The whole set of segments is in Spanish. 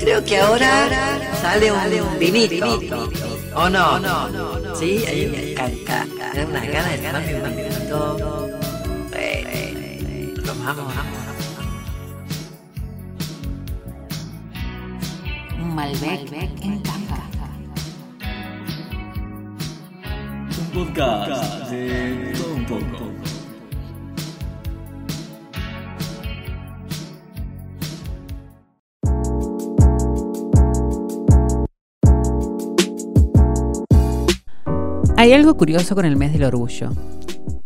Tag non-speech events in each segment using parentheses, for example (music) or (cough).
creo que ahora sale un vinito. ¿O no? Sí, ahí me encanta. Tengo unas ganas de tomarme un vinito. Tomamos, vamos. Un Malbec en caja. Un podcast de todo un poco. Hay algo curioso con el mes del orgullo.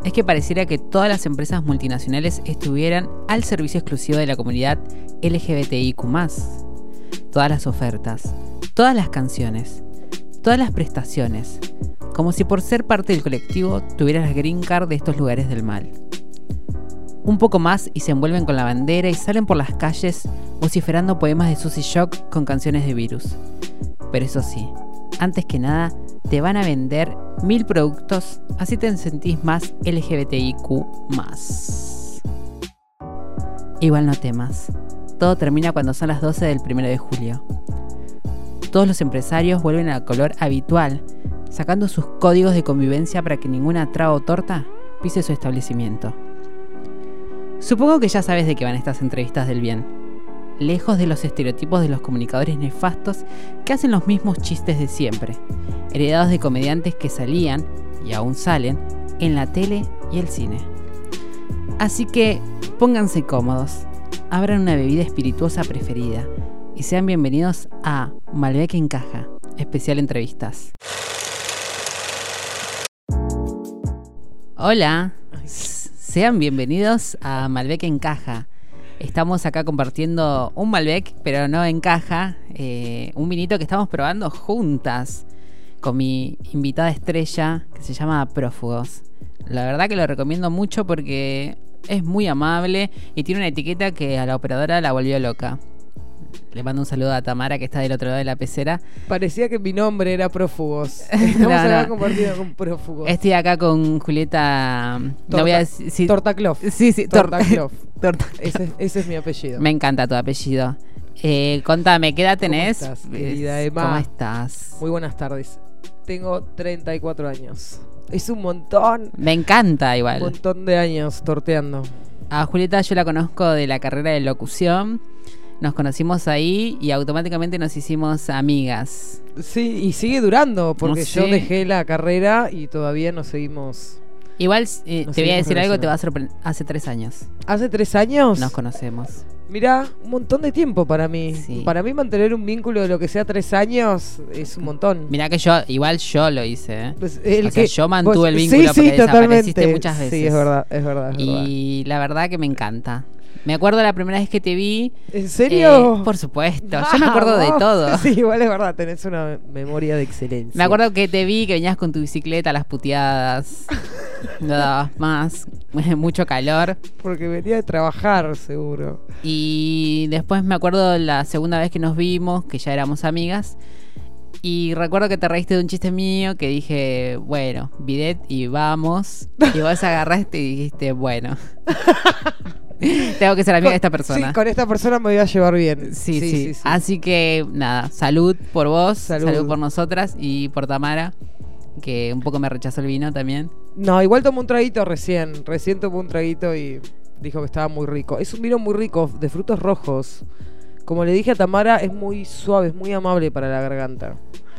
Es que pareciera que todas las empresas multinacionales estuvieran al servicio exclusivo de la comunidad LGBTIQ. Todas las ofertas, todas las canciones, todas las prestaciones, como si por ser parte del colectivo tuvieras la green card de estos lugares del mal. Un poco más y se envuelven con la bandera y salen por las calles vociferando poemas de Susy Shock con canciones de virus. Pero eso sí, antes que nada, te van a vender mil productos, así te sentís más LGBTIQ. Igual no temas, todo termina cuando son las 12 del 1 de julio. Todos los empresarios vuelven al color habitual, sacando sus códigos de convivencia para que ninguna traba o torta pise su establecimiento. Supongo que ya sabes de qué van estas entrevistas del bien. Lejos de los estereotipos de los comunicadores nefastos que hacen los mismos chistes de siempre, heredados de comediantes que salían, y aún salen, en la tele y el cine. Así que pónganse cómodos, abran una bebida espirituosa preferida y sean bienvenidos a Malbec en Caja, especial entrevistas. Hola, sean bienvenidos a Malbec en Caja. Estamos acá compartiendo un Malbec, pero no en caja, eh, un vinito que estamos probando juntas con mi invitada estrella que se llama Prófugos. La verdad que lo recomiendo mucho porque es muy amable y tiene una etiqueta que a la operadora la volvió loca. Le mando un saludo a Tamara que está del otro lado de la pecera. Parecía que mi nombre era Prófugos. (laughs) (laughs) Estamos No, acá no. compartido con Prófugos. Estoy acá con Julieta. no Torta- voy a decir. sí. Sí, sí, Torta torta. Clof. (laughs) torta. Ese, ese es mi apellido. Me encanta tu apellido. Eh, contame, ¿qué edad tenés? estás, querida Emma? ¿Cómo estás? Muy buenas tardes. Tengo 34 años. Es un montón. Me encanta Un igual. montón de años torteando. A Julieta yo la conozco de la carrera de locución. Nos conocimos ahí y automáticamente nos hicimos amigas. Sí, y sigue durando, porque No yo dejé la carrera y todavía nos seguimos. Igual eh, Nos te voy a decir algo, te relacionando. va a sorprender. Hace tres años ¿Hace tres años? nos conocemos. Mirá, un montón de tiempo para mí. Sí. Para mí mantener un vínculo de lo que sea tres años es un montón. Mirá que yo, igual yo lo hice. ¿eh? Pues el O sea, que- yo mantuve vos- el vínculo sí, sí, porque desapareciste totalmente. muchas veces. Sí, es verdad, es verdad. es verdad. Y la verdad que me encanta. Me acuerdo la primera vez que te vi. ¿En serio? eh, por supuesto. Yo me acuerdo de todo. (laughs) Sí, igual es verdad, tenés una memoria de excelencia. Me acuerdo que te vi que venías con tu bicicleta a las puteadas. (laughs) No dabas más. (laughs) Mucho calor. Porque venía de trabajar, seguro. Y después me acuerdo la segunda vez que nos vimos, que ya éramos amigas. Y recuerdo que te reíste de un chiste mío que dije, bueno, bidet y vamos. Y vos agarraste y dijiste, bueno. (laughs) Tengo que ser amiga de esta persona. Sí, con esta persona me voy a llevar bien. Sí, sí, Así que nada, salud por vos, Salud. salud. por nosotras y por Tamara, que un poco me rechazó el vino también. No, igual tomó un traguito recién. Recién tomó un traguito y dijo que estaba muy rico. Es un vino muy rico, de frutos rojos. Como le dije a Tamara, es muy suave, es muy amable para la garganta.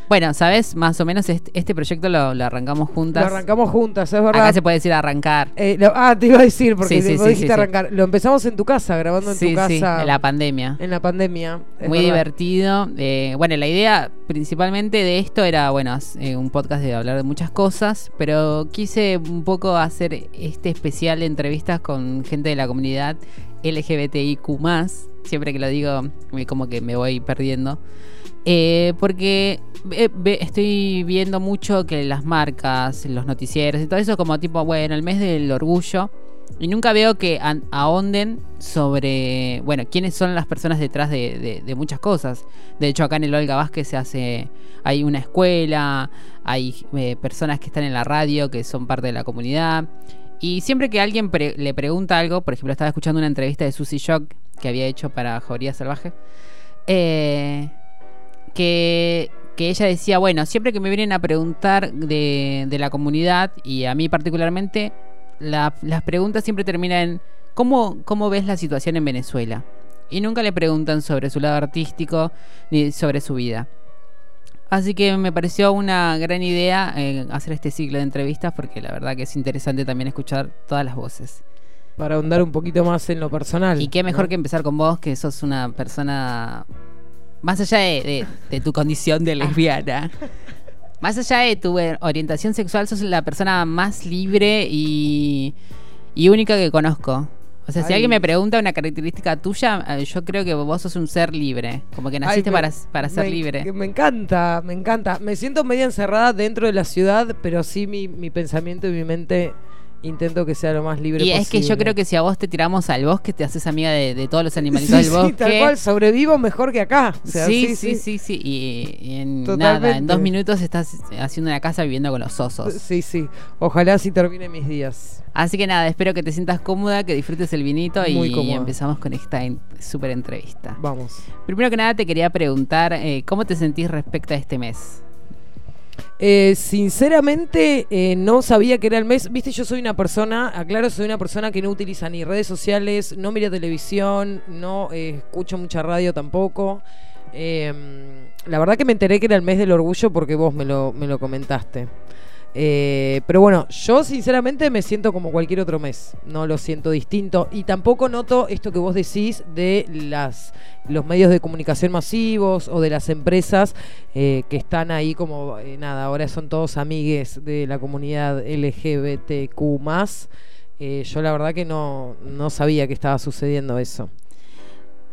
Bueno, ¿sabes? Más o menos este, este proyecto lo, lo arrancamos juntas. Lo arrancamos juntas, es verdad. Acá se puede decir arrancar. Eh, lo- ah, te iba a decir, porque Sí, sí, vos sí, dijiste sí, arrancar. Lo empezamos en tu casa, grabando en tu casa. sí, en la pandemia. en la pandemia. Muy verdad. divertido. Eh, bueno, la idea principalmente de esto era, bueno, eh, un podcast de hablar de muchas cosas, pero quise un poco hacer este especial de entrevistas con gente de la comunidad LGBTIQ+. Siempre que lo digo, como que me voy perdiendo. Eh, porque estoy viendo mucho que las marcas, los noticieros y todo eso como tipo, bueno, el mes del orgullo. Y nunca veo que ahonden sobre, bueno, quiénes son las personas detrás de, de- de muchas cosas. De hecho, acá en el Olga Vázquez se hace, hay una escuela, hay eh, personas que están en la radio que son parte de la comunidad. Y siempre que alguien pre- le pregunta algo, por ejemplo, estaba escuchando una entrevista de Susie Shock que había hecho para Jauría Salvaje. eh, que, que ella decía, bueno, siempre que me vienen a preguntar de, de la comunidad, y a mí particularmente, la- las preguntas siempre terminan en, ¿cómo, ¿cómo ves la situación en Venezuela? Y nunca le preguntan sobre su lado artístico ni sobre su vida. Así que me pareció una gran idea eh, hacer este ciclo de entrevistas porque la verdad que es interesante también escuchar todas las voces. Para ahondar un poquito más en lo personal. Y qué mejor ¿no? que empezar con vos, que sos una persona. Más allá de, de- de tu condición de lesbiana. Más allá de tu orientación sexual, sos la persona más libre y, y única que conozco. O sea, si alguien me pregunta una característica tuya, eh, yo creo que vos sos un ser libre. Como que naciste Ay, me- para, para ser me- libre. Me encanta, me encanta. Me siento media encerrada dentro de la ciudad, pero sí mi, mi pensamiento y mi mente intento que sea lo más libre Y posible. es que yo creo que si a vos te tiramos al bosque, te haces amiga de, de todos los Sí, animalitos del sí, bosque. tal cual, sobrevivo mejor que acá. O sea, sí, sí, sí, sí, Y, y en Totalmente. nada, en dos minutos estás haciendo una casa viviendo con los osos. Sí, sí. Ojalá así termine mis días. Así que nada, espero que te sientas cómoda, que disfrutes el vinito Muy y cómoda. empezamos con esta en- súper entrevista. Vamos. Primero que nada te quería preguntar, eh, ¿cómo te sentís respecto a este mes? Eh, sinceramente, eh, no sabía que era el mes. Viste, yo soy una persona, aclaro, soy una persona que no utiliza ni redes sociales, no mira televisión, no eh, escucho mucha radio tampoco. Eh, la verdad que me enteré que era el mes del orgullo porque vos me lo, me lo comentaste. Eh, pero bueno, yo sinceramente me siento como cualquier otro mes, no lo siento distinto. Y tampoco noto esto que vos decís de las los medios de comunicación masivos o de las empresas eh, que están ahí como eh, nada, ahora son todos amigues de la comunidad LGBTQ eh, yo la verdad que no, no sabía que estaba sucediendo eso.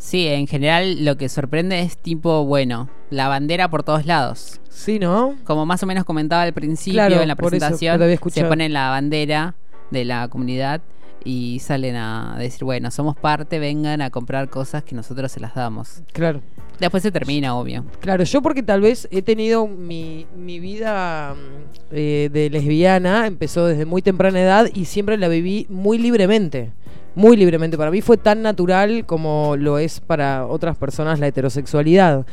Sí, en general lo que sorprende es tipo, bueno, la bandera por todos lados. Sí, ¿no? Como más o menos comentaba al principio Claro, en la por eso, presentación, lo había se ponen la bandera de la comunidad y salen a decir, bueno, somos parte, vengan a comprar cosas que nosotros se las damos. Claro. Después se termina, obvio. Claro, yo porque tal vez he tenido mi, mi vida mm, eh, de lesbiana, empezó desde muy temprana edad y siempre la viví muy libremente. Muy libremente. Para mí fue tan natural como lo es para otras personas la heterosexualidad.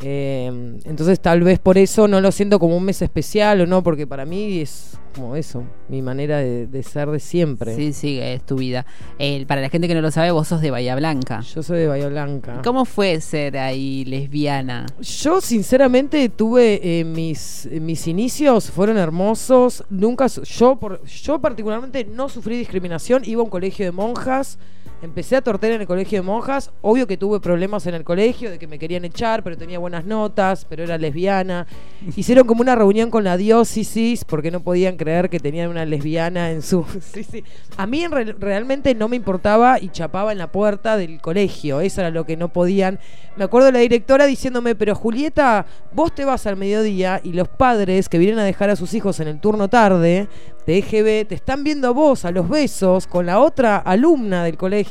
Eh, entonces tal vez por eso no lo siento como un mes especial o no, porque para mí es como eso, mi manera de, de ser de siempre. Sí, sí, es tu vida. El- para la gente que no lo sabe, vos sos de Bahía Blanca. Yo soy de Bahía Blanca. ¿Cómo fue ser ahí lesbiana? Yo sinceramente tuve eh, mis, eh, mis inicios fueron hermosos. Nunca yo por yo particularmente no sufrí discriminación. Iba a un colegio de monjas. Empecé a torter en el colegio de monjas. Obvio que tuve problemas en el colegio de que me querían echar, pero tenía buenas notas, pero era lesbiana. (laughs) Hicieron como una reunión con la diócesis porque no podían creer que tenían una lesbiana en su. (laughs) Sí, sí. A mí en re- realmente no me importaba y chapaba en la puerta del colegio. Eso era lo que no podían. Me acuerdo de la directora diciéndome, pero Julieta, vos te vas al mediodía y los padres que vienen a dejar a sus hijos en el turno tarde de EGB te están viendo a vos a los besos con la otra alumna del colegio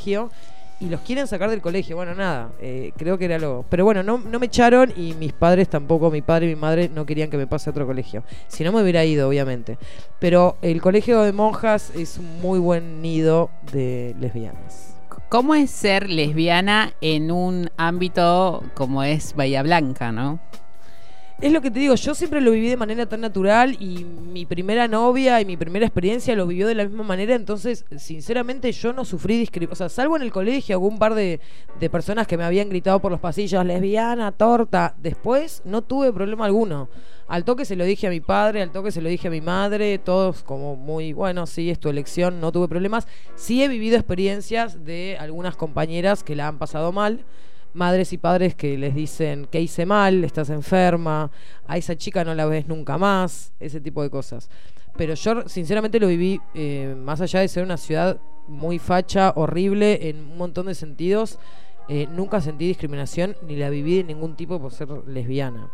y los quieren sacar del colegio. Bueno, nada, eh, creo que era lo... Pero bueno, no, no me echaron y mis padres tampoco, mi padre y mi madre no querían que me pase a otro colegio. Si no me hubiera ido, obviamente. Pero el colegio de monjas es un muy buen nido de lesbianas. ¿Cómo es ser lesbiana en un ámbito como es Bahía Blanca, no? Es lo que te digo, yo siempre lo viví de manera tan natural y mi primera novia y mi primera experiencia lo vivió de la misma manera, entonces sinceramente yo no sufrí discriminación, o sea, salvo en el colegio, algún par de, de personas que me habían gritado por los pasillos, lesbiana, torta, después no tuve problema alguno. Al toque se lo dije a mi padre, al toque se lo dije a mi madre, todos como muy, bueno, sí, es tu elección, no tuve problemas. Sí he vivido experiencias de algunas compañeras que la han pasado mal madres y padres que les dicen que hice mal, estás enferma, a esa chica no la ves nunca más, ese tipo de cosas. Pero yo sinceramente lo viví, eh, más allá de ser una ciudad muy facha, horrible en un montón de sentidos, eh, nunca sentí discriminación ni la viví de ningún tipo por ser lesbiana.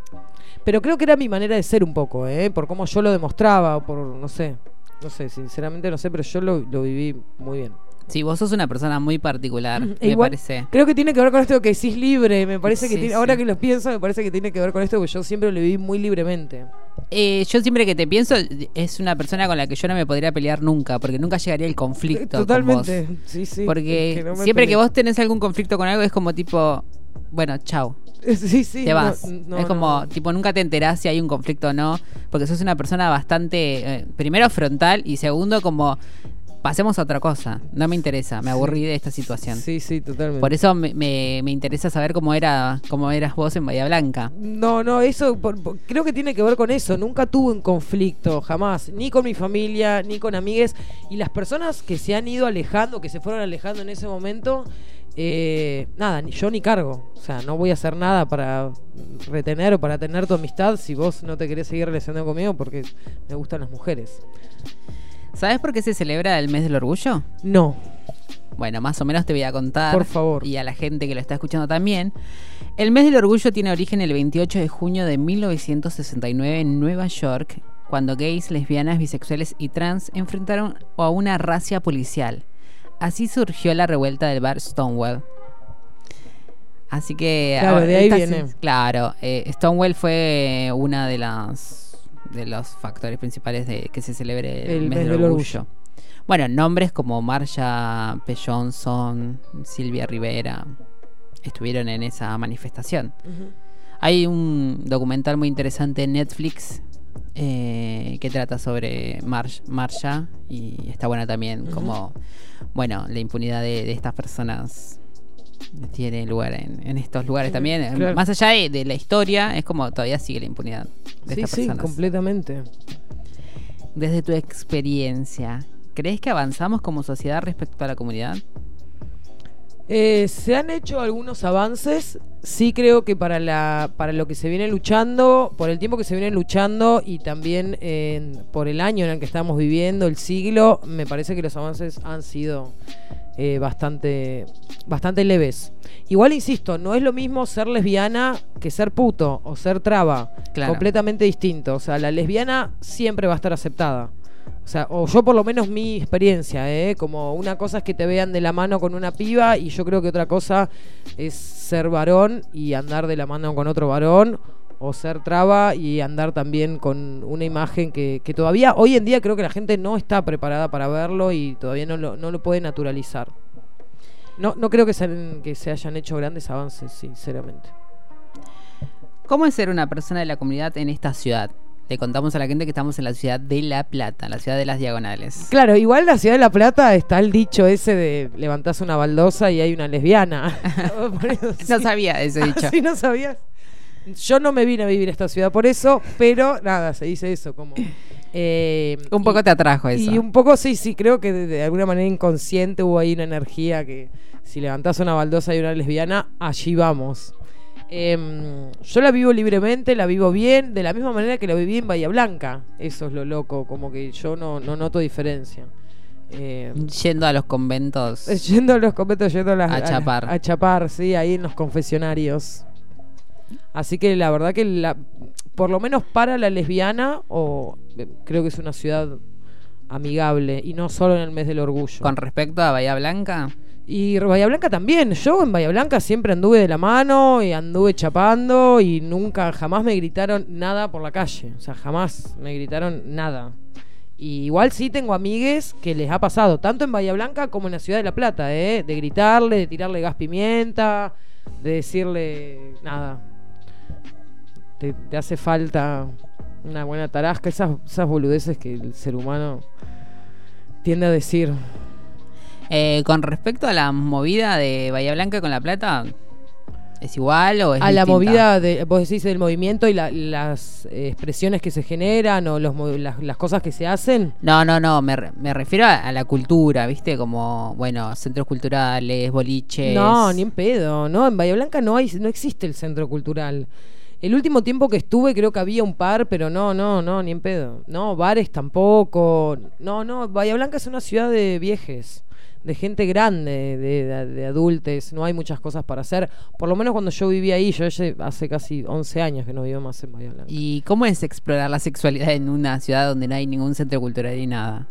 Pero creo que era mi manera de ser un poco, ¿eh? por cómo yo lo demostraba, por, no sé, no sé, sinceramente no sé, pero yo lo, lo viví muy bien. Sí, vos sos una persona muy particular, E me igual- parece. Creo que tiene que ver con esto que decís libre. Me parece que Sí, tiene- sí. ahora que lo pienso, me parece que tiene que ver con esto, porque yo siempre lo viví muy libremente. Eh, yo siempre que te pienso, es una persona con la que yo no me podría pelear nunca, porque nunca llegaría el conflicto. con Totalmente. vos. Sí, sí. Porque que no siempre que vos tenés algún conflicto con algo es como tipo, bueno, chau. (laughs) Sí, sí. te vas. no, es como, no. tipo, nunca te enterás si hay un conflicto o no, porque sos una persona bastante, eh, primero frontal y segundo como, pasemos a otra cosa, no me interesa, me aburrí de esta situación. Sí, sí, totalmente. Por eso me, me- me interesa saber cómo era cómo eras vos en Bahía Blanca. No, no, eso por- por- creo que tiene que ver con eso. Nunca tuve un conflicto, jamás, ni con mi familia, ni con amigues. Y las personas que se han ido alejando, que se fueron alejando en ese momento, eh, nada, ni yo ni cargo. O sea, no voy a hacer nada para retener o para tener tu amistad si vos no te querés seguir relacionando conmigo porque me gustan las mujeres. ¿Sabes por qué se celebra el mes del orgullo? No, Bueno, más o menos te voy a contar. Por favor. Y a la gente que lo está escuchando también. El mes del orgullo tiene origen el 28 de junio de 1969 en Nueva York, cuando gays, lesbianas, bisexuales y trans enfrentaron a una racia policial. Así surgió la revuelta del bar Stonewall. Así que Claro, ahora de ahí viene. Claro, eh, Stonewall fue una de las de los factores principales de que se celebre el, mes, del, orgullo. Bueno, nombres como Marsha P. Johnson, Silvia Rivera estuvieron en esa manifestación. Hay un documental muy interesante en Netflix eh, que trata sobre Marsh, Marsha y está bueno también como, bueno, la impunidad de, de estas personas tiene lugar en, en estos lugares también. Eh, claro. Más allá de, de la historia, es como todavía sigue la impunidad de sí, estas sí, personas. completamente. Desde tu experiencia, ¿crees que avanzamos como sociedad respecto a la comunidad? Eh, se han hecho algunos avances. Sí creo que para la para lo que se viene luchando, por el tiempo que se viene luchando y también eh, por el año en el que estamos viviendo, el siglo, me parece que los avances han sido eh, bastante bastante leves. Igual insisto, no es lo mismo ser lesbiana que ser puto o ser traba. Claro. Completamente distinto. O sea, la lesbiana siempre va a estar aceptada. O sea, o yo por lo menos mi experiencia, ¿eh? Como una cosa es que te vean de la mano con una piba y yo creo que otra cosa es ser varón y andar de la mano con otro varón o ser traba y andar también con una imagen que, que todavía hoy en día creo que la gente no está preparada para verlo y todavía no lo, no lo puede naturalizar. No, no creo que se, que se hayan hecho grandes avances, sinceramente. ¿Cómo es ser una persona de la comunidad en esta ciudad? Le contamos a la gente que estamos en la ciudad de La Plata, la ciudad de las diagonales. Claro, igual la ciudad de La Plata está el dicho ese de levantás una baldosa y hay una lesbiana. (laughs) (laughs) No sabía ese dicho. ¿Sí no sabías? Yo no me vine a vivir a esta ciudad por eso, pero nada, se dice eso como... eh, Un poco y- te atrajo eso. Y un poco sí, sí, creo que de, de alguna manera inconsciente hubo ahí una energía que si levantás una baldosa y una lesbiana, allí vamos. Em, yo la vivo libremente, la vivo bien, de la misma manera que la viví en Bahía Blanca. Eso es lo loco, como que yo no, no noto diferencia. Em, Yendo a los conventos. (laughs) Yendo a los conventos, yendo a las. A chapar. A, chapar, sí, ahí en los confesionarios. Así que la verdad que la, por lo menos para la lesbiana, o eh, creo que es una ciudad amigable y no solo en el mes del orgullo. Con respecto a Bahía Blanca, Y Bahía Blanca también. Yo en Bahía Blanca siempre anduve de la mano y anduve chapando y nunca, jamás me gritaron nada por la calle. O sea, jamás me gritaron nada. Y igual sí tengo amigues que les ha pasado, tanto en Bahía Blanca como en la ciudad de La Plata, ¿eh? De gritarle, de tirarle gas pimienta, de decirle nada. Te, te hace falta una buena tarasca, esas, esas boludeces que el ser humano tiende a decir. Eh, con respecto a la movida de Bahía Blanca con La Plata, ¿es igual o es a la movida de, vos decís del movimiento y la- las expresiones que se generan o los, las, las cosas que se hacen. No, no, no, me, me refiero a, a la cultura, ¿viste? Como, bueno, centros culturales, boliches. No, ni en pedo, ¿no? En Bahía Blanca no hay, no existe el centro cultural. El último tiempo que estuve creo que había un par, pero no, no, no, ni en pedo. No, bares tampoco. No, no, Bahía Blanca es una ciudad de viejes, de gente grande, de, de, de adultos. No hay muchas cosas para hacer. Por lo menos cuando yo vivía ahí, yo hace- casi 11 años que no vivo más en Bahía. ¿Y cómo es explorar la sexualidad en una ciudad donde no hay ningún centro cultural y nada?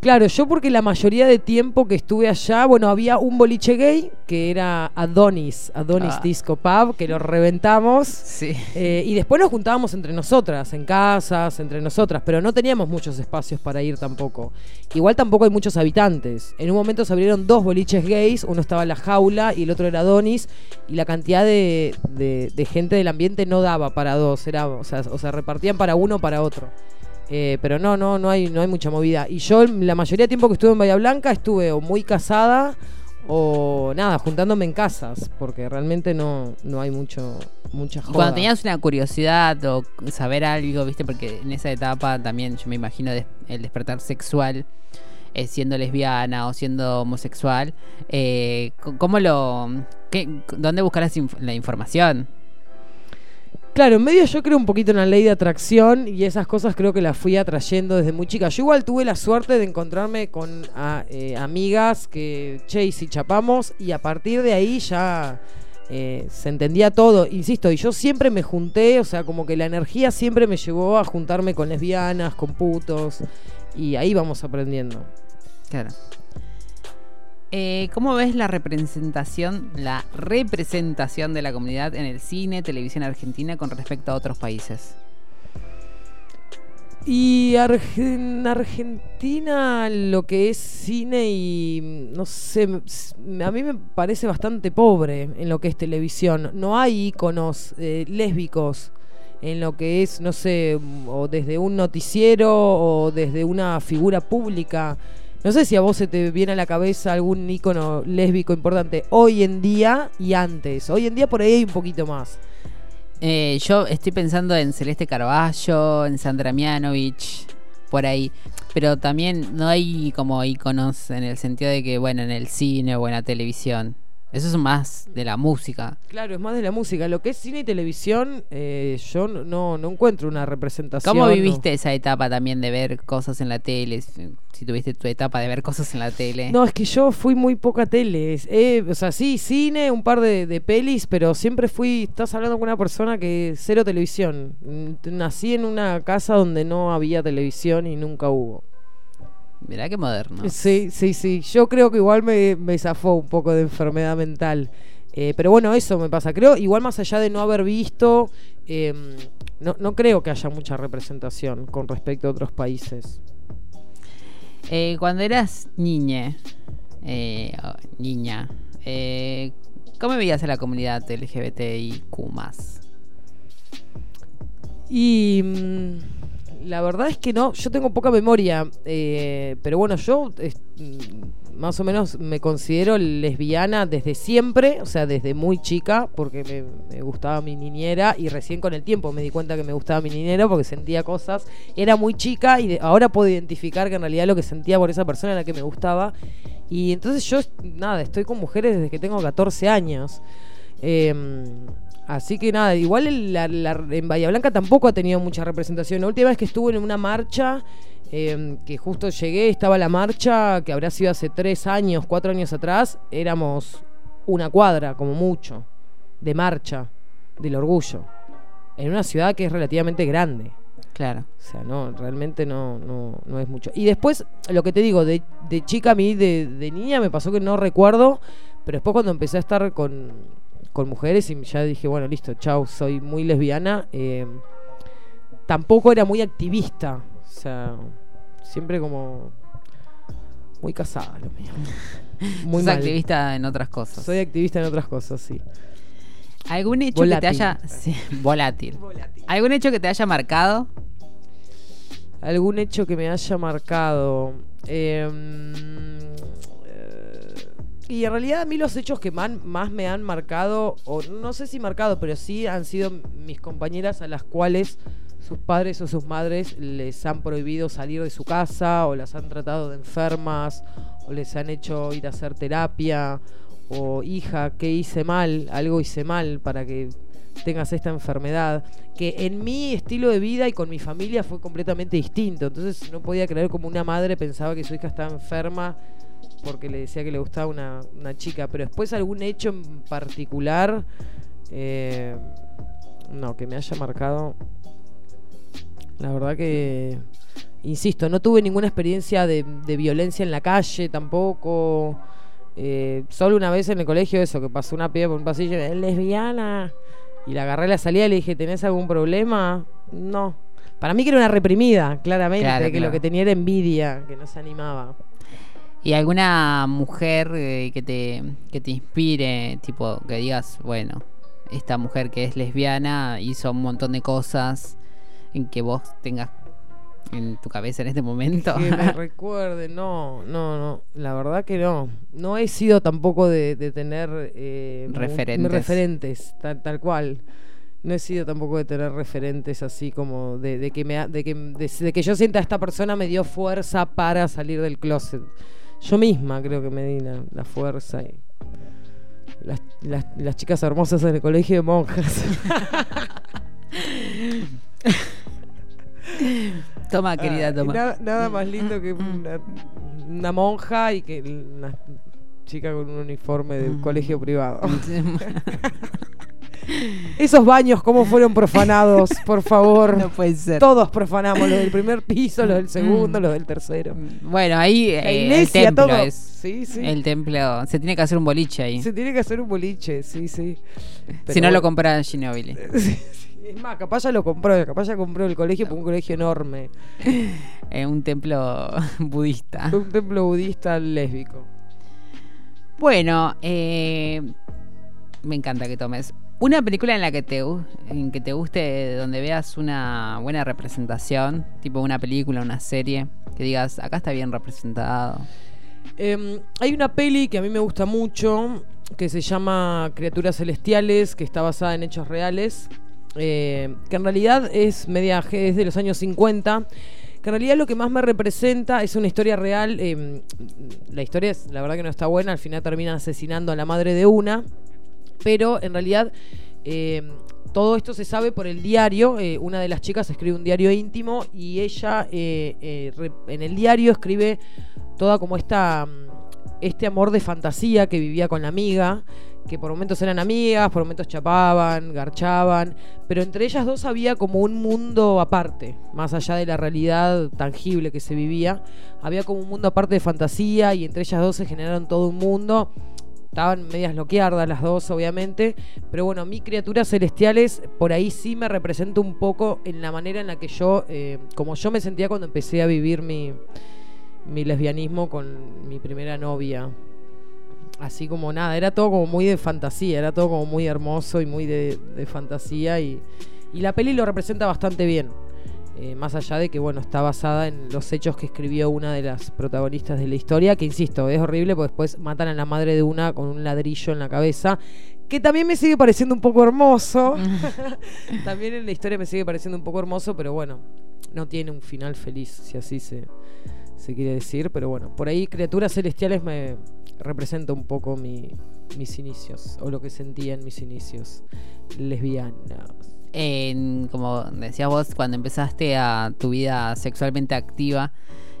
Claro, yo porque la mayoría de tiempo que estuve allá, bueno, había un boliche gay que era Adonis, Adonis Ah. Disco Pub, que lo reventamos. Sí. Eh, y después nos juntábamos entre nosotras, en casas, entre nosotras, pero no teníamos muchos espacios para ir tampoco. Igual tampoco hay muchos habitantes. En un momento se abrieron dos boliches gays, uno estaba en la jaula y el otro era Adonis, y la cantidad de, de- de gente del ambiente no daba para dos, era, o sea, o sea, repartían para uno o para otro. Eh, pero no, no, no hay, no hay mucha movida. Y yo la mayoría de tiempo que estuve en Bahía Blanca estuve o muy casada o nada, juntándome en casas, porque realmente no, no hay mucho, mucha joda. cuando tenías una curiosidad o saber algo, ¿viste? Porque en esa etapa también yo me imagino des- el despertar sexual, eh, siendo lesbiana o siendo homosexual, eh, ¿cómo lo... Qué, ¿Dónde buscar las inf- la información? Claro, en medio yo creo un poquito en la ley de atracción y esas cosas creo que las fui atrayendo desde muy chica. Yo igual tuve la suerte de encontrarme con eh, amigas que, che, y si chapamos y a partir de ahí ya eh, se entendía todo. Insisto, y yo siempre me junté, o sea, como que la energía siempre me llevó a juntarme con lesbianas, con putos y ahí vamos aprendiendo. Claro. Eh, ¿Cómo ves la representación, la representación de la comunidad en el cine, televisión argentina con respecto a otros países? Y en Argentina lo que es cine y no sé, a mí me parece bastante pobre en lo que es televisión. No hay íconos eh, lésbicos en lo que es, no sé, o desde un noticiero o desde una figura pública. No sé si a vos se te viene a la cabeza algún ícono lésbico importante hoy en día y antes. Hoy en día por ahí hay un poquito más. Eh, yo estoy pensando en Celeste Carballo, en Sandra Mianovich, por ahí. Pero también no hay como iconos en el sentido de que, bueno, en el cine o en la televisión. Eso es más de la música. Claro, es más de la música. Lo que es cine y televisión, eh, yo no- no, encuentro una representación. ¿Cómo ¿no? viviste esa etapa también de ver cosas en la tele? Si tuviste tu etapa de ver cosas en la tele. No, es que yo fui muy poca tele. Eh, o sea, sí, cine, un par de, de pelis, pero siempre fui. Estás hablando con una persona que cero televisión. Nací en una casa donde no había televisión y nunca hubo. Mirá qué moderno. Sí, sí, sí. Yo creo que igual me, me zafó un poco de enfermedad mental. Eh, pero bueno, eso me pasa. Creo, igual más allá de no haber visto, eh, no, no creo que haya mucha representación con respecto a otros países. Eh, cuando eras niña, eh, niña, eh, ¿cómo veías a la comunidad LGBTIQ+. Y mm, la verdad es que no, yo tengo poca memoria, eh, pero bueno, yo más o menos me considero lesbiana desde siempre, o sea, desde muy chica, porque me, gustaba mi niñera y recién con el tiempo me di cuenta que me gustaba mi niñera porque sentía cosas, era muy chica y ahora puedo identificar que en realidad lo que sentía por esa persona era que me gustaba. Y entonces yo, nada, estoy con mujeres desde que tengo 14 años. Eh, así que nada, igual en, la- la- en Bahía Blanca tampoco ha tenido mucha representación. La última vez que estuve en una marcha, eh, que justo llegué, estaba la marcha, que habrá sido hace tres años, cuatro años atrás, éramos una cuadra, como mucho, de marcha, del orgullo. En una ciudad que es relativamente grande. Claro. O sea, no, realmente no, no, no es mucho. Y después, lo que te digo, de, de chica a mí, de, de niña, me pasó que no recuerdo, pero después cuando empecé a estar con, con mujeres y ya dije, bueno, listo, chau, soy muy lesbiana, eh, tampoco era muy activista. O sea, siempre como muy casada lo mío. (laughs) Muy activista en otras cosas. Soy activista en otras cosas, sí. ¿Algún hecho que Volátil. te haya... (laughs) sí, volátil. ¿Algún hecho que te haya marcado? algún hecho que me haya marcado. Eh, y en realidad a mí los hechos que más me han marcado, o no sé si marcado, pero sí han sido mis compañeras a las cuales sus padres o sus madres les han prohibido salir de su casa, o las han tratado de enfermas, o les han hecho ir a hacer terapia, o hija, ¿qué hice mal? Algo hice mal para que tengas esta enfermedad, que en mi estilo de vida y con mi familia fue completamente distinto. Entonces no podía creer como una madre pensaba que su hija estaba enferma porque le decía que le gustaba una, una chica. Pero después algún hecho en particular, eh, no, que me haya marcado. La verdad que insisto, no tuve ninguna experiencia de, de violencia en la calle tampoco. Eh, solo una vez en el colegio eso, que pasó una piba por un pasillo, es lesbiana. Y la agarré a la salida y le dije, ¿tenés algún problema? No. Para mí que era una reprimida, claramente, Claro, que claro. lo que tenía era envidia, que no se animaba. ¿Y alguna mujer eh, que te que te inspire, tipo que digas, bueno, esta mujer que es lesbiana hizo un montón de cosas en que vos tengas en tu cabeza en este momento? Que me (laughs) recuerde, no, no, no, la verdad que no. No he sido tampoco de, de tener eh, Referentes. referentes, tal, tal cual. No he sido tampoco de tener referentes así como de, de que me ha- de que de, de que yo sienta esta persona me dio fuerza para salir del closet. Yo misma creo que me di la, la fuerza y las, las- las chicas hermosas en el colegio de monjas. (laughs) toma, querida, Ah, toma. Nada, nada más lindo que una, una monja y que una chica con un uniforme de Mm. colegio privado. (laughs) (laughs) Esos baños, ¿cómo fueron profanados? (laughs) Por favor. no puede ser. Todos profanamos, los del primer piso, los del segundo, Mm. los del tercero. Bueno, ahí La eh, el templo todo. es. Sí, sí. El templo. Se tiene que hacer un boliche ahí. Se tiene que hacer un boliche, sí, sí. si no lo compra Ginobili. (laughs) Sí. Es más, capaz ya lo compró, capaz ya compró el colegio, porque un colegio enorme. (laughs) Eh, un templo budista. Un templo budista lésbico. Bueno, eh, me encanta que tomes. Una película en la que te, en que te guste, donde veas una buena representación, tipo una película, una serie, que digas, acá está bien representado. Eh, hay una peli que a mí me gusta mucho que se llama Criaturas Celestiales, que está basada en hechos reales, eh, que en realidad es media es de los años 50. Que en realidad lo que más me representa es una historia real. eh, la historia es, la verdad que no está buena, al final terminan asesinando a la madre de una. Pero en realidad eh, todo esto se sabe por el diario. eh, una de las chicas escribe un diario íntimo y ella eh, eh, en el diario escribe toda como esta mm, este amor de fantasía que vivía con la amiga, que por momentos eran amigas, por momentos chapaban, garchaban, pero entre ellas dos había como un mundo aparte, más allá de la realidad tangible que se vivía, había como un mundo aparte de fantasía y entre ellas dos se generaron todo un mundo. Estaban medias loqueardas las dos, obviamente. Pero bueno, mi criaturas celestiales por ahí sí me representa un poco en la manera en la que yo, eh, como yo me sentía cuando empecé a vivir mi, mi lesbianismo con mi primera novia. Así como nada, era todo como muy de fantasía, era todo como muy hermoso y muy de, de fantasía y, y la peli lo representa bastante bien. Eh, más allá de que, bueno, está basada en los hechos que escribió una de las protagonistas de la historia, que insisto, es horrible porque después matan a la madre de una con un ladrillo en la cabeza, que también me sigue pareciendo un poco hermoso. (laughs) (laughs) también en la historia me sigue pareciendo un poco hermoso, pero bueno, no tiene un final feliz, si así se, se quiere decir. Pero bueno, por ahí Criaturas Celestiales me representa un poco mi- mis inicios, o lo que sentía en mis inicios lesbianas. En, como decías vos, cuando empezaste a tu vida sexualmente activa,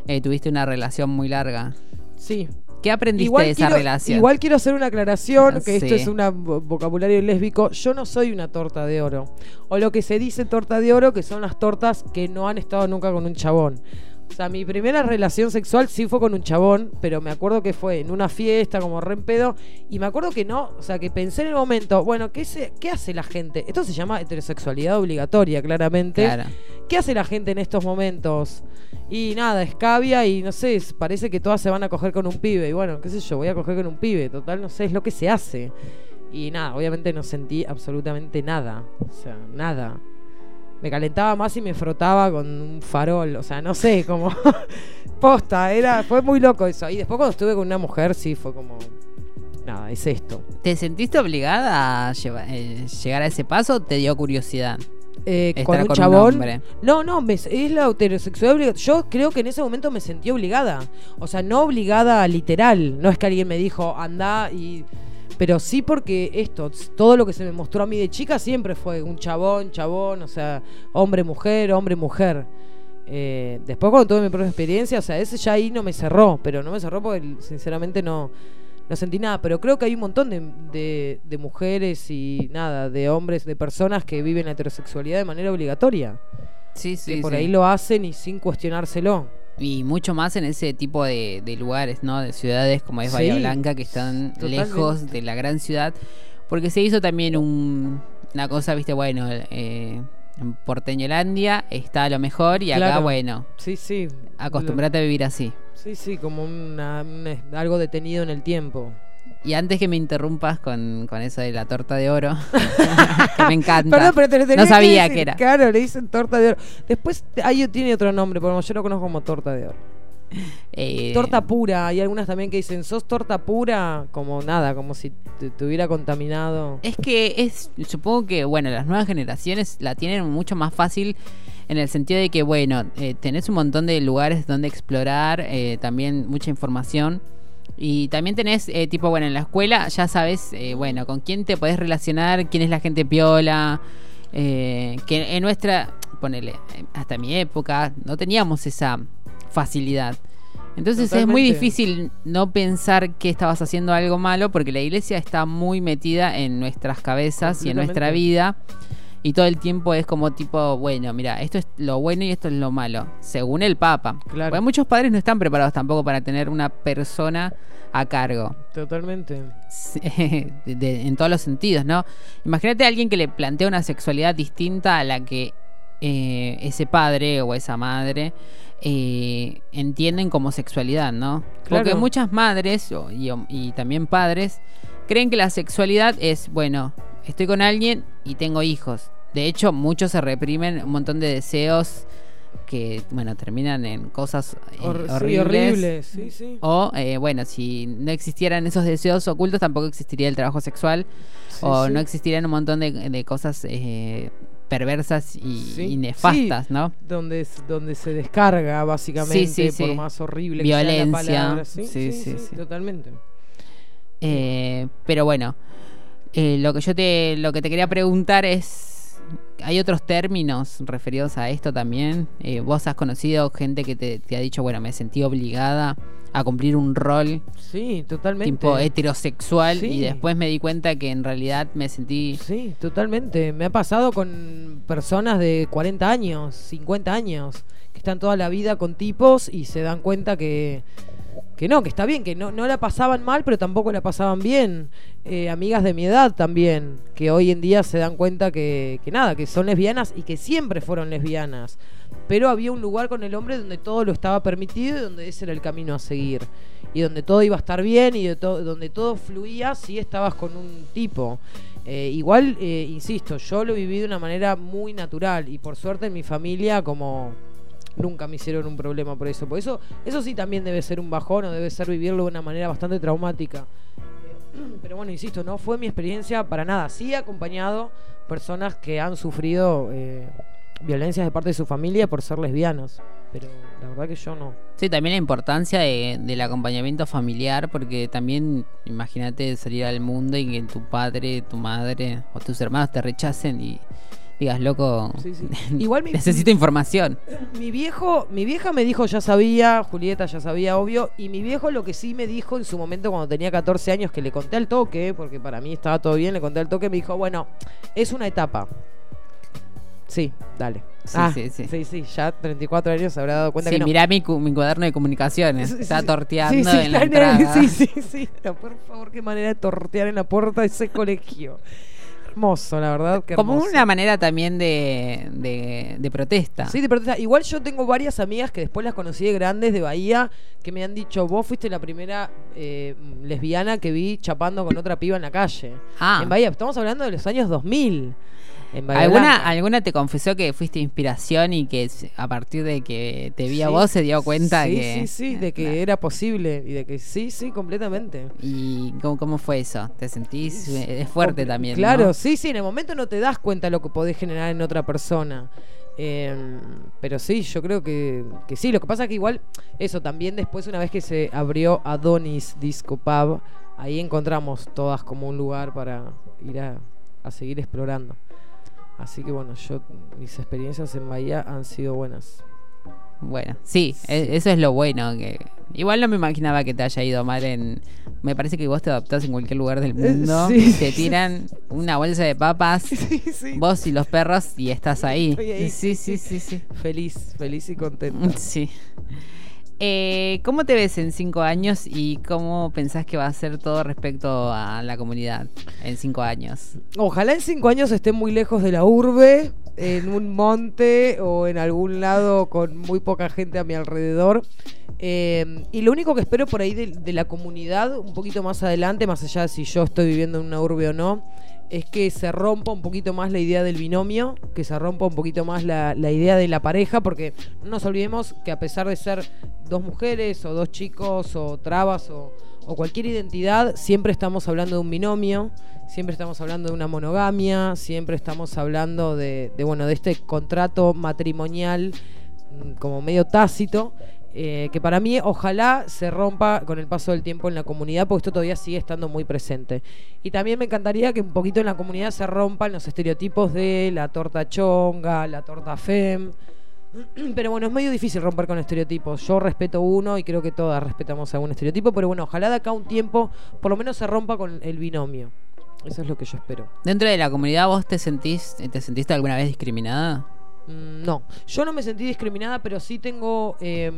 eh, tuviste una relación muy larga. Sí, ¿Qué aprendiste de esa quiero, relación? igual quiero hacer una aclaración, que esto es un vocabulario lésbico. Yo no soy una torta de oro. O lo que se dice torta de oro, que son las tortas que no han estado nunca con un chabón. O sea, mi primera relación sexual sí fue con un chabón, pero me acuerdo que fue en una fiesta, como re en pedo, y me acuerdo que no, o sea, que pensé en el momento, bueno, ¿qué, se, ¿qué hace la gente? Esto se llama heterosexualidad obligatoria, claramente. Claro. ¿Qué hace la gente en estos momentos? Y nada, escabia y no sé, parece que todas se van a coger con un pibe. Y bueno, qué sé yo, voy a coger con un pibe. Total, no sé, es lo que se hace. Y nada, obviamente no sentí absolutamente nada. O sea, nada. Me calentaba más y me frotaba con un farol. O sea, no sé, como. (laughs) Posta, era, fue muy loco eso. Y después cuando estuve con una mujer, sí, fue como. Nada, es esto. ¿Te sentiste obligada a eh, llegar a ese paso o te dio curiosidad? Eh, con un con un chabón. hombre. no, no, me- es la heterosexualidad obligada. Yo creo que en ese momento me sentí obligada. O sea, no obligada literal. No es que alguien me dijo, anda y. Pero sí porque esto, todo lo que se me mostró a mí de chica siempre fue un chabón, chabón, o sea, hombre, mujer, hombre, mujer. Eh, después cuando tuve mi propia experiencia, o sea, ese ya ahí no me cerró, pero no me cerró porque sinceramente no, no sentí nada. Pero creo que hay un montón de, de- de mujeres y nada, de hombres, de personas que viven la heterosexualidad de manera obligatoria. Sí, sí, que por sí. ahí lo hacen y sin cuestionárselo. Y mucho más en ese tipo de, de lugares, ¿no? De ciudades como es Sí, Bahía Blanca, que están totalmente. lejos de la gran ciudad. Porque se hizo también un, una cosa, viste, bueno, eh, en Porteñolandia está lo mejor y acá, Claro. bueno, Sí, sí. acostumbrate a vivir así. Sí, sí, como una- un- algo detenido en el tiempo. Y antes que me interrumpas con, con eso de la torta de oro, (laughs) que me encanta. (laughs) Perdón, pero te lo tenía no sabía decir. que era. Claro, le dicen torta de oro. Después ahí tiene otro nombre, pero yo lo conozco como torta de oro. Eh, Torta pura, hay algunas también que dicen, sos torta pura, como nada, como si te, te hubiera contaminado. Es que es, supongo que, bueno, las nuevas generaciones la tienen mucho más fácil en el sentido de que, bueno, eh, tenés un montón de lugares donde explorar, eh, también mucha información. Y también tenés, eh, tipo, bueno, en la escuela ya sabes, eh, bueno, con quién te podés relacionar, quién es la gente piola. eh, que en nuestra, ponele, hasta mi época, no teníamos esa facilidad. Entonces es muy difícil no pensar que estabas haciendo algo malo porque la iglesia está muy metida en nuestras cabezas y en nuestra vida. Y todo el tiempo es como tipo, bueno, mira, esto es lo bueno y esto es lo malo, según el Papa. Claro. Porque muchos padres no están preparados tampoco para tener una persona a cargo. Totalmente. (laughs) de- de- en todos los sentidos, ¿no? Imagínate a alguien que le plantea una sexualidad distinta a la que eh, ese padre o esa madre eh, entienden como sexualidad, ¿no? Porque Claro. muchas madres y, y también padres creen que la sexualidad es, bueno, estoy con alguien y tengo hijos. De hecho, muchos se reprimen un montón de deseos que, bueno, terminan en cosas eh, Hor- sí, horribles. horrible, sí, sí. O, eh, bueno, si no existieran esos deseos ocultos, tampoco existiría el trabajo sexual. O no existirían un montón de, de cosas eh, perversas y, Sí, y nefastas, sí, ¿no? Donde, donde se descarga, básicamente, Sí, por más horrible que sea la Violencia. palabra. Sí, Sí, sí, sí, sí, sí. totalmente. Eh, pero bueno, eh, lo que yo te, lo que te quería preguntar es, ¿hay otros términos referidos a esto también? Eh, ¿Vos has conocido gente que te, te ha dicho, bueno, me sentí obligada a cumplir un rol Sí, totalmente. tipo heterosexual Sí. y después me di cuenta que en realidad me sentí... Sí, totalmente. Me ha pasado con personas de 40 años, 50 años, que están toda la vida con tipos y se dan cuenta que, que no, que está bien, que no, no la pasaban mal, pero tampoco la pasaban bien. Eh, amigas de mi edad también, que hoy en día se dan cuenta que, que nada, que son lesbianas y que siempre fueron lesbianas. Pero había un lugar con el hombre donde todo lo estaba permitido y donde ese era el camino a seguir. Y donde todo iba a estar bien y de donde todo fluía si estabas con un tipo. Eh, igual, eh, insisto, yo lo viví de una manera muy natural y por suerte en mi familia como nunca me hicieron un problema por eso. Por eso, eso sí también debe ser un bajón o debe ser vivirlo de una manera bastante traumática. (clears throat) Pero bueno, insisto, no fue mi experiencia para nada. Sí he acompañado personas que han sufrido eh, violencias de parte de su familia por ser lesbianas. Pero la verdad que yo no. Sí, también la importancia de- del acompañamiento familiar, porque también imagínate salir al mundo y que tu padre, tu madre o tus hermanos te rechacen y digas, loco, Sí, sí. (laughs) Igual mi- necesito información. Mi viejo, mi vieja me dijo ya sabía, Julieta ya sabía, obvio, y mi viejo lo que sí me dijo en su momento cuando tenía 14 años, que le conté al toque, porque para mí estaba todo bien, le conté al toque, me dijo, bueno, es una etapa. Sí, dale. Sí, Ah, sí, sí. sí, sí, ya 34 años se habrá dado cuenta Sí, que no. mirá mi, cu- mi cuaderno de comunicaciones, Sí, está sí. torteando Sí, sí, en la entrada. Sí, sí, sí. No, por favor, qué manera de tortear en la puerta de ese colegio. Hermoso, la verdad. que Como hermoso. una manera también de, de, de protesta. Sí, de protesta. Igual yo tengo varias amigas que después las conocí de grandes de Bahía que me han dicho, vos fuiste la primera eh, lesbiana que vi chapando con otra piba en la calle. Ah. En Bahía, estamos hablando de los años 2000. ¿Alguna. ¿Alguna te confesó que fuiste inspiración y que a partir de que te vi a vos se dio cuenta sí, que... Sí, sí, de que era posible y de que sí, sí, completamente. ¿Y cómo, cómo fue eso? ¿Te sentís? Es fuerte también. Claro, ¿no? sí, sí, en el momento no te das cuenta de lo que podés generar en otra persona. Eh, pero sí, yo creo que, que sí. Lo que pasa es que igual, eso también después, una vez que se abrió Adonis Disco Pub, ahí encontramos todas como un lugar para ir a, a seguir explorando. Así que bueno, yo mis experiencias en Bahía han sido buenas. Bueno, sí, e- eso es lo bueno. que Igual no me imaginaba que te haya ido mal en... Me parece que vos te adaptás en cualquier lugar del mundo. sí, te sí, tiran una bolsa de papas, (laughs) Sí, sí. vos y los perros, y estás ahí. Ahí, Sí, sí, sí, sí. Feliz, feliz y contento. Sí. Eh, ¿Cómo te ves en cinco años y cómo pensás que va a ser todo respecto a la comunidad en cinco años? Ojalá en cinco años esté muy lejos de la urbe, en un monte o en algún lado con muy poca gente a mi alrededor. Eh, y lo único que espero por ahí de, de la comunidad, un poquito más adelante, más allá de si yo estoy viviendo en una urbe o no, es que se rompa un poquito más la idea del binomio, que se rompa un poquito más la, idea de la pareja, porque no nos olvidemos que a pesar de ser dos mujeres o dos chicos o trabas o, o cualquier identidad, siempre estamos hablando de un binomio, siempre estamos hablando de una monogamia, siempre estamos hablando de, de, bueno, de este contrato matrimonial mm, como medio tácito. Eh, que para mí ojalá se rompa con el paso del tiempo en la comunidad porque esto todavía sigue estando muy presente. Y también me encantaría que un poquito en la comunidad se rompan los estereotipos de la torta chonga, la torta fem. (clears throat) Pero bueno, es medio difícil romper con estereotipos. Yo respeto uno y creo que todas respetamos algún estereotipo, pero bueno, ojalá de acá un tiempo por lo menos se rompa con el binomio. Eso es lo que yo espero. Dentro de la comunidad, ¿vos te sentís, te sentiste alguna vez discriminada? Mm, No, yo no me sentí discriminada, pero sí tengo eh,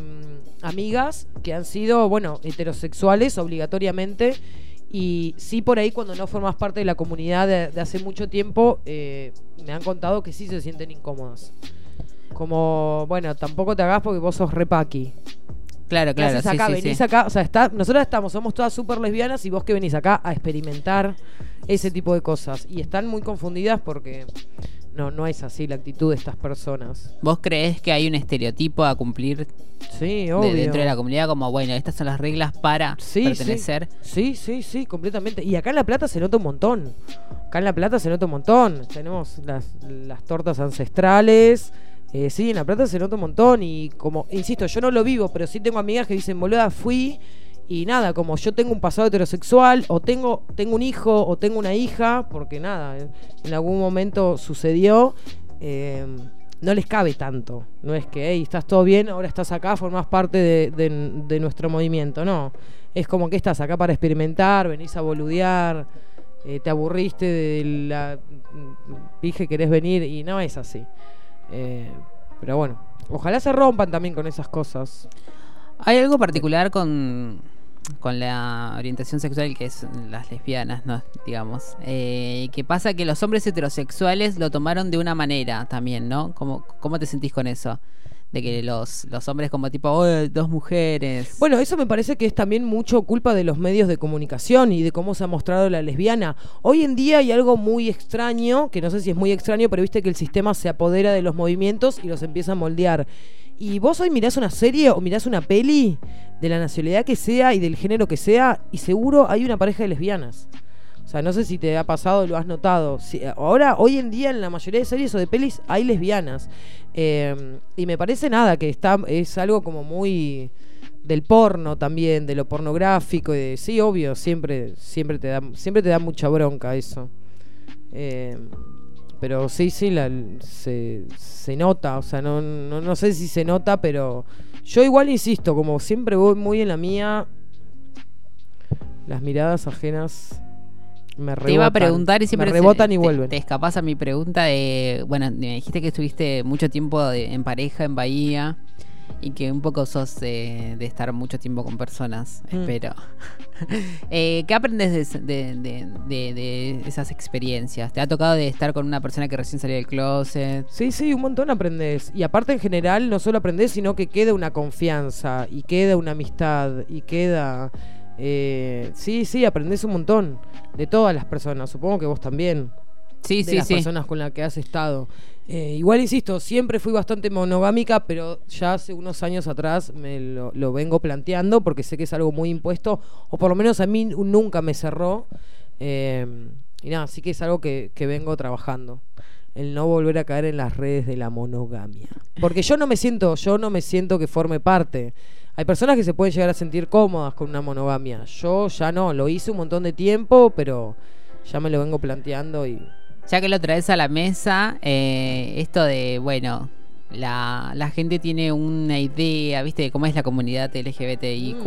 amigas que han sido, bueno, heterosexuales obligatoriamente. Y sí por ahí cuando no formas parte de la comunidad de, de hace mucho tiempo, eh, me han contado que sí se sienten incómodas. Como, bueno, tampoco te hagas porque vos sos repaqui. Claro, ¿Qué claro. haces sí, acá? sí, venís sí. acá, o sea, está, nosotras estamos, somos todas súper lesbianas y vos que venís acá a experimentar ese tipo de cosas. Y están muy confundidas porque no, no es así la actitud de estas personas. ¿Vos creés que hay un estereotipo a cumplir Sí, de- obvio. dentro de la comunidad? Como, bueno, estas son las reglas para Sí, pertenecer. Sí, sí, sí, completamente. Y acá en La Plata se nota un montón. Acá en La Plata se nota un montón. Tenemos las, las tortas ancestrales. Eh, sí, en La Plata se nota un montón. Y como, insisto, yo no lo vivo, pero sí tengo amigas que dicen, boluda, fui. Y nada, como yo tengo un pasado heterosexual, o tengo, tengo un hijo, o tengo una hija, porque nada, en- en algún momento sucedió. eh, no les cabe tanto. No es que, hey, estás todo bien, ahora estás acá, formás parte de, nuestro movimiento. No. Es como que estás acá para experimentar, venís a boludear, eh, te aburriste de la. Dije querés venir y no es así. Eh, pero bueno, ojalá se rompan también con esas cosas. ¿Hay algo particular con, con la orientación sexual que es las lesbianas, ¿no? digamos? Eh, que pasa que los hombres heterosexuales lo tomaron de una manera también, ¿no? ¿Cómo, cómo te sentís con eso? De que los, los hombres como tipo, "Oh, dos mujeres. Bueno, eso me parece que es también mucho culpa de los medios de comunicación y de cómo se ha mostrado la lesbiana. Hoy en día hay algo muy extraño, que no sé si es muy extraño, pero viste que el sistema se apodera de los movimientos y los empieza a moldear. Y vos hoy mirás una serie o mirás una peli de la nacionalidad que sea y del género que sea, y seguro hay una pareja de lesbianas. O sea, no sé si te ha pasado, lo has notado. Si- ahora, hoy en día, en la mayoría de series o de pelis, hay lesbianas. Eh, y me parece nada, que está, es algo como muy del porno también, de lo pornográfico. y de- sí, obvio, siempre, siempre, te da, siempre te da mucha bronca eso. Eh, pero sí, sí, la, se, se nota. O sea, no, no, no sé si se nota, pero yo igual insisto, como siempre voy muy en la mía, las miradas ajenas me rebotan. Te iba a preguntar y siempre me se- rebotan te- vuelven. Te, escapas a mi pregunta de. Bueno, me dijiste que estuviste mucho tiempo de- en pareja en Bahía y que un poco sos de, de estar mucho tiempo con personas, Mm. espero. (laughs) Eh, ¿Qué aprendes de, ese- de- de- de- de esas experiencias? ¿Te ha tocado de estar con una persona que recién salió del closet? Sí, sí, un montón aprendes. Y aparte en general no solo aprendes, sino que queda una confianza y queda una amistad y queda... eh, sí, sí, aprendes un montón de todas las personas. Supongo que vos también. Sí, de sí, las sí. personas con las que has estado. Eh, igual insisto, siempre fui bastante monogámica, pero ya hace unos años atrás me lo, lo vengo planteando porque sé que es algo muy impuesto, o por lo menos a mí nunca me cerró. Eh, y nada, sí que es algo que, que vengo trabajando. El no volver a caer en las redes de la monogamia. Porque yo no me siento, yo no me siento que forme parte. Hay personas que se pueden llegar a sentir cómodas con una monogamia. Yo ya no, lo hice un montón de tiempo, pero ya me lo vengo planteando y Ya que lo traes a la mesa, eh, esto de, bueno, la, la gente tiene una idea, ¿viste? De cómo es la comunidad LGBTIQ,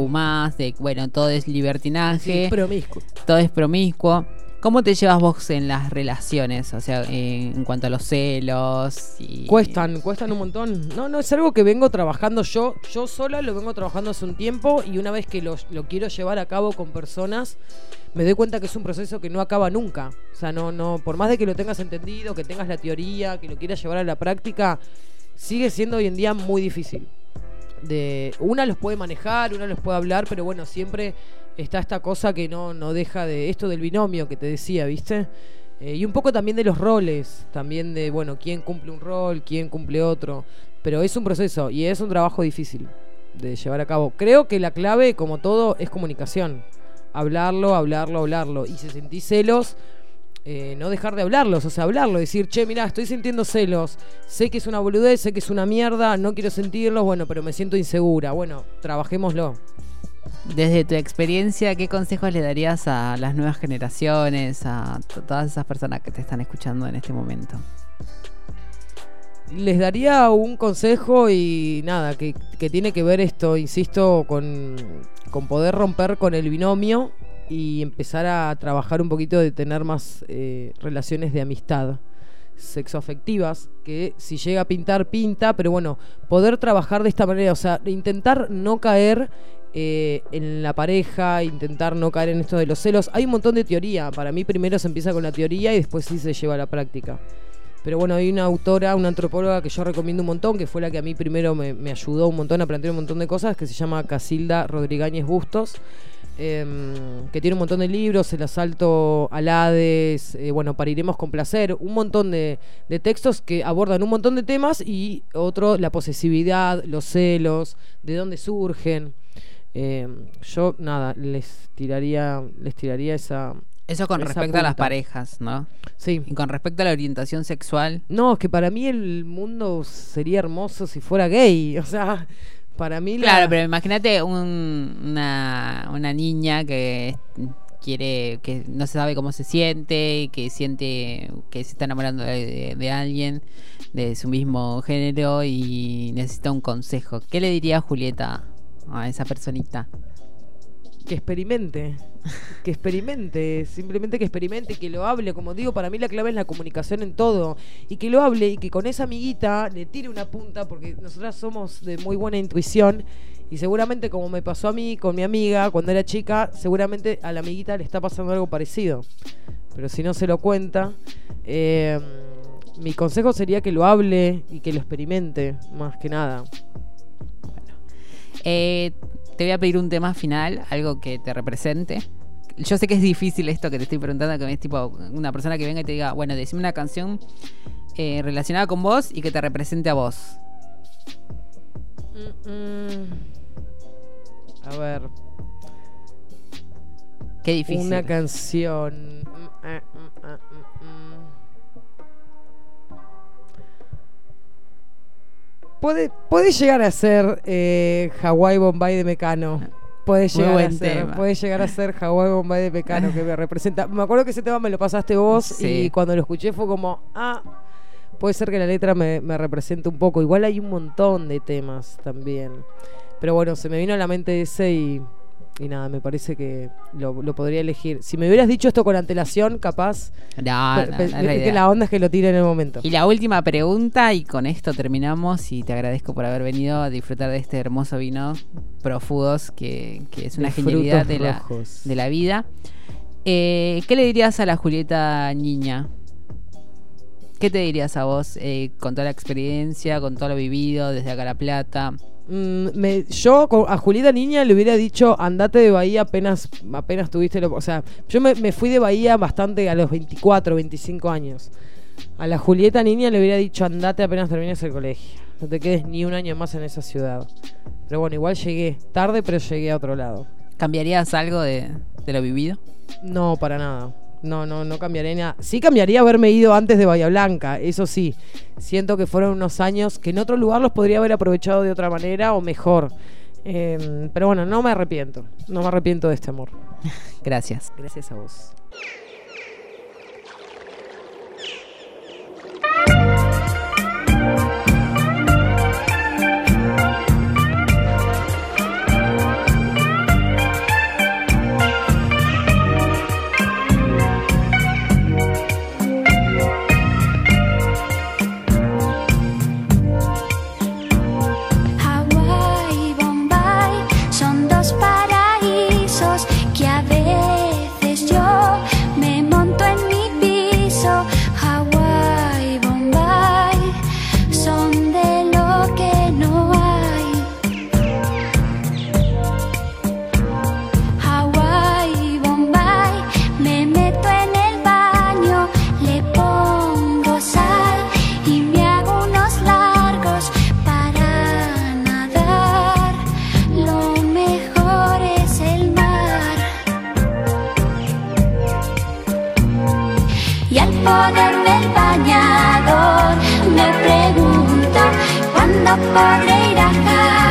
de bueno, todo es libertinaje, Sí, promiscuo. todo es promiscuo. ¿Cómo te llevas vos en las relaciones? O sea, en, en cuanto a los celos. Y... Cuestan, cuestan un montón. No, no, es algo que vengo trabajando yo. Yo sola lo vengo trabajando hace un tiempo y una vez que lo, lo quiero llevar a cabo con personas, me doy cuenta que es un proceso que no acaba nunca. O sea, no, no, por más de que lo tengas entendido, que tengas la teoría, que lo quieras llevar a la práctica, sigue siendo hoy en día muy difícil. De, una los puede manejar, una los puede hablar, pero bueno, siempre está esta cosa que no, no deja de esto del binomio que te decía, ¿viste? Eh, y un poco también de los roles, también de, bueno, quién cumple un rol, quién cumple otro. Pero es un proceso y es un trabajo difícil de llevar a cabo. Creo que la clave, como todo, es comunicación. Hablarlo, hablarlo, hablarlo. Y si sentís celos, eh, no dejar de hablarlos, o sea, hablarlo, decir, che, mirá, estoy sintiendo celos, sé que es una boludez, sé que es una mierda, no quiero sentirlos, bueno, pero me siento insegura. Bueno, trabajémoslo. Desde tu experiencia, ¿qué consejos le darías a las nuevas generaciones, a to- todas esas personas que te están escuchando en este momento? Les daría un consejo y nada, que, que tiene que ver esto, insisto, con, con poder romper con el binomio y empezar a trabajar un poquito de tener más eh, relaciones de amistad sexoafectivas, que si llega a pintar, pinta, pero bueno, poder trabajar de esta manera, o sea, intentar no caer eh, en la pareja, intentar no caer en esto de los celos. Hay un montón de teoría, para mí primero se empieza con la teoría y después sí se lleva a la práctica. Pero bueno, hay una autora, una antropóloga que yo recomiendo un montón, que fue la que a mí primero me, ayudó un montón a plantear un montón de cosas, que se llama Casilda Rodrigáñez Bustos, em, que tiene un montón de libros, El asalto al Hades, eh, bueno, Pariremos con placer, un montón de, de textos que abordan un montón de temas y otro, la posesividad, los celos, de dónde surgen. Em, yo, nada, les tiraría, les tiraría esa... Eso con Esa respecto a las parejas, ¿no? Sí. Y con respecto a la orientación sexual, No, es que para mí el mundo sería hermoso si fuera gay. O sea, para mí la- Claro, pero imagínate un- una, una niña que quiere, que no se sabe cómo se siente, y que siente que se está enamorando de, de- de alguien de su mismo género y necesita un consejo. ¿Qué le diría Julieta a esa personita? Que experimente. Que experimente, simplemente que experimente, que lo hable. Como digo, para mí la clave es la comunicación en todo. Y que lo hable y que con esa amiguita le tire una punta, porque nosotras somos de muy buena intuición. Y seguramente, como me pasó a mí con mi amiga cuando era chica, seguramente a la amiguita le está pasando algo parecido. Pero si no se lo cuenta, eh, mi consejo sería que lo hable y que lo experimente, más que nada. Eh, te voy a pedir un tema final, algo que te represente. Yo sé que es difícil esto que te estoy preguntando, que es tipo una persona que venga y te diga, bueno, decime una canción eh, relacionada con vos y que te represente a vos. Mm, mm. A ver. Qué difícil. Una canción. Puede, puede llegar a ser eh, Hawái Bombay de Mecano. Puede llegar a ser, puede llegar a ser Hawái Bombay de Mecano que me representa. Me acuerdo que ese tema me lo pasaste vos Sí. y cuando lo escuché fue como, ah, puede ser que la letra me, me represente un poco. Igual hay un montón de temas también. Pero bueno, se me vino a la mente ese y, y nada, me parece que lo, lo podría elegir. Si me hubieras dicho esto con antelación, capaz. No, no, pe- no es la que la onda es que lo tire en el momento. Y la última pregunta, y con esto terminamos, y te agradezco por haber venido a disfrutar de este hermoso vino Profudos, que, que es una De genialidad de la, de la vida. Eh, ¿Qué le dirías a la Julieta niña? ¿Qué te dirías a vos eh, con toda la experiencia, con todo lo vivido desde acá La Plata? Mm, me- yo a Julieta Niña le hubiera dicho andate de Bahía apenas apenas tuviste lo, o sea yo me, me fui de Bahía bastante a los 24 25 años. A la Julieta Niña le hubiera dicho andate apenas termines el colegio. No te quedes ni un año más en esa ciudad. Pero bueno igual llegué tarde pero llegué a otro lado. ¿Cambiarías algo de, de lo vivido? no para nada no, no, no cambiaría nada. Sí cambiaría haberme ido antes de Bahía Blanca, eso sí. Siento que fueron unos años que en otro lugar los podría haber aprovechado de otra manera o mejor. Eh, pero bueno, no me arrepiento. No me arrepiento de este amor. (laughs) Gracias. Gracias a vos. Cuándo podré ir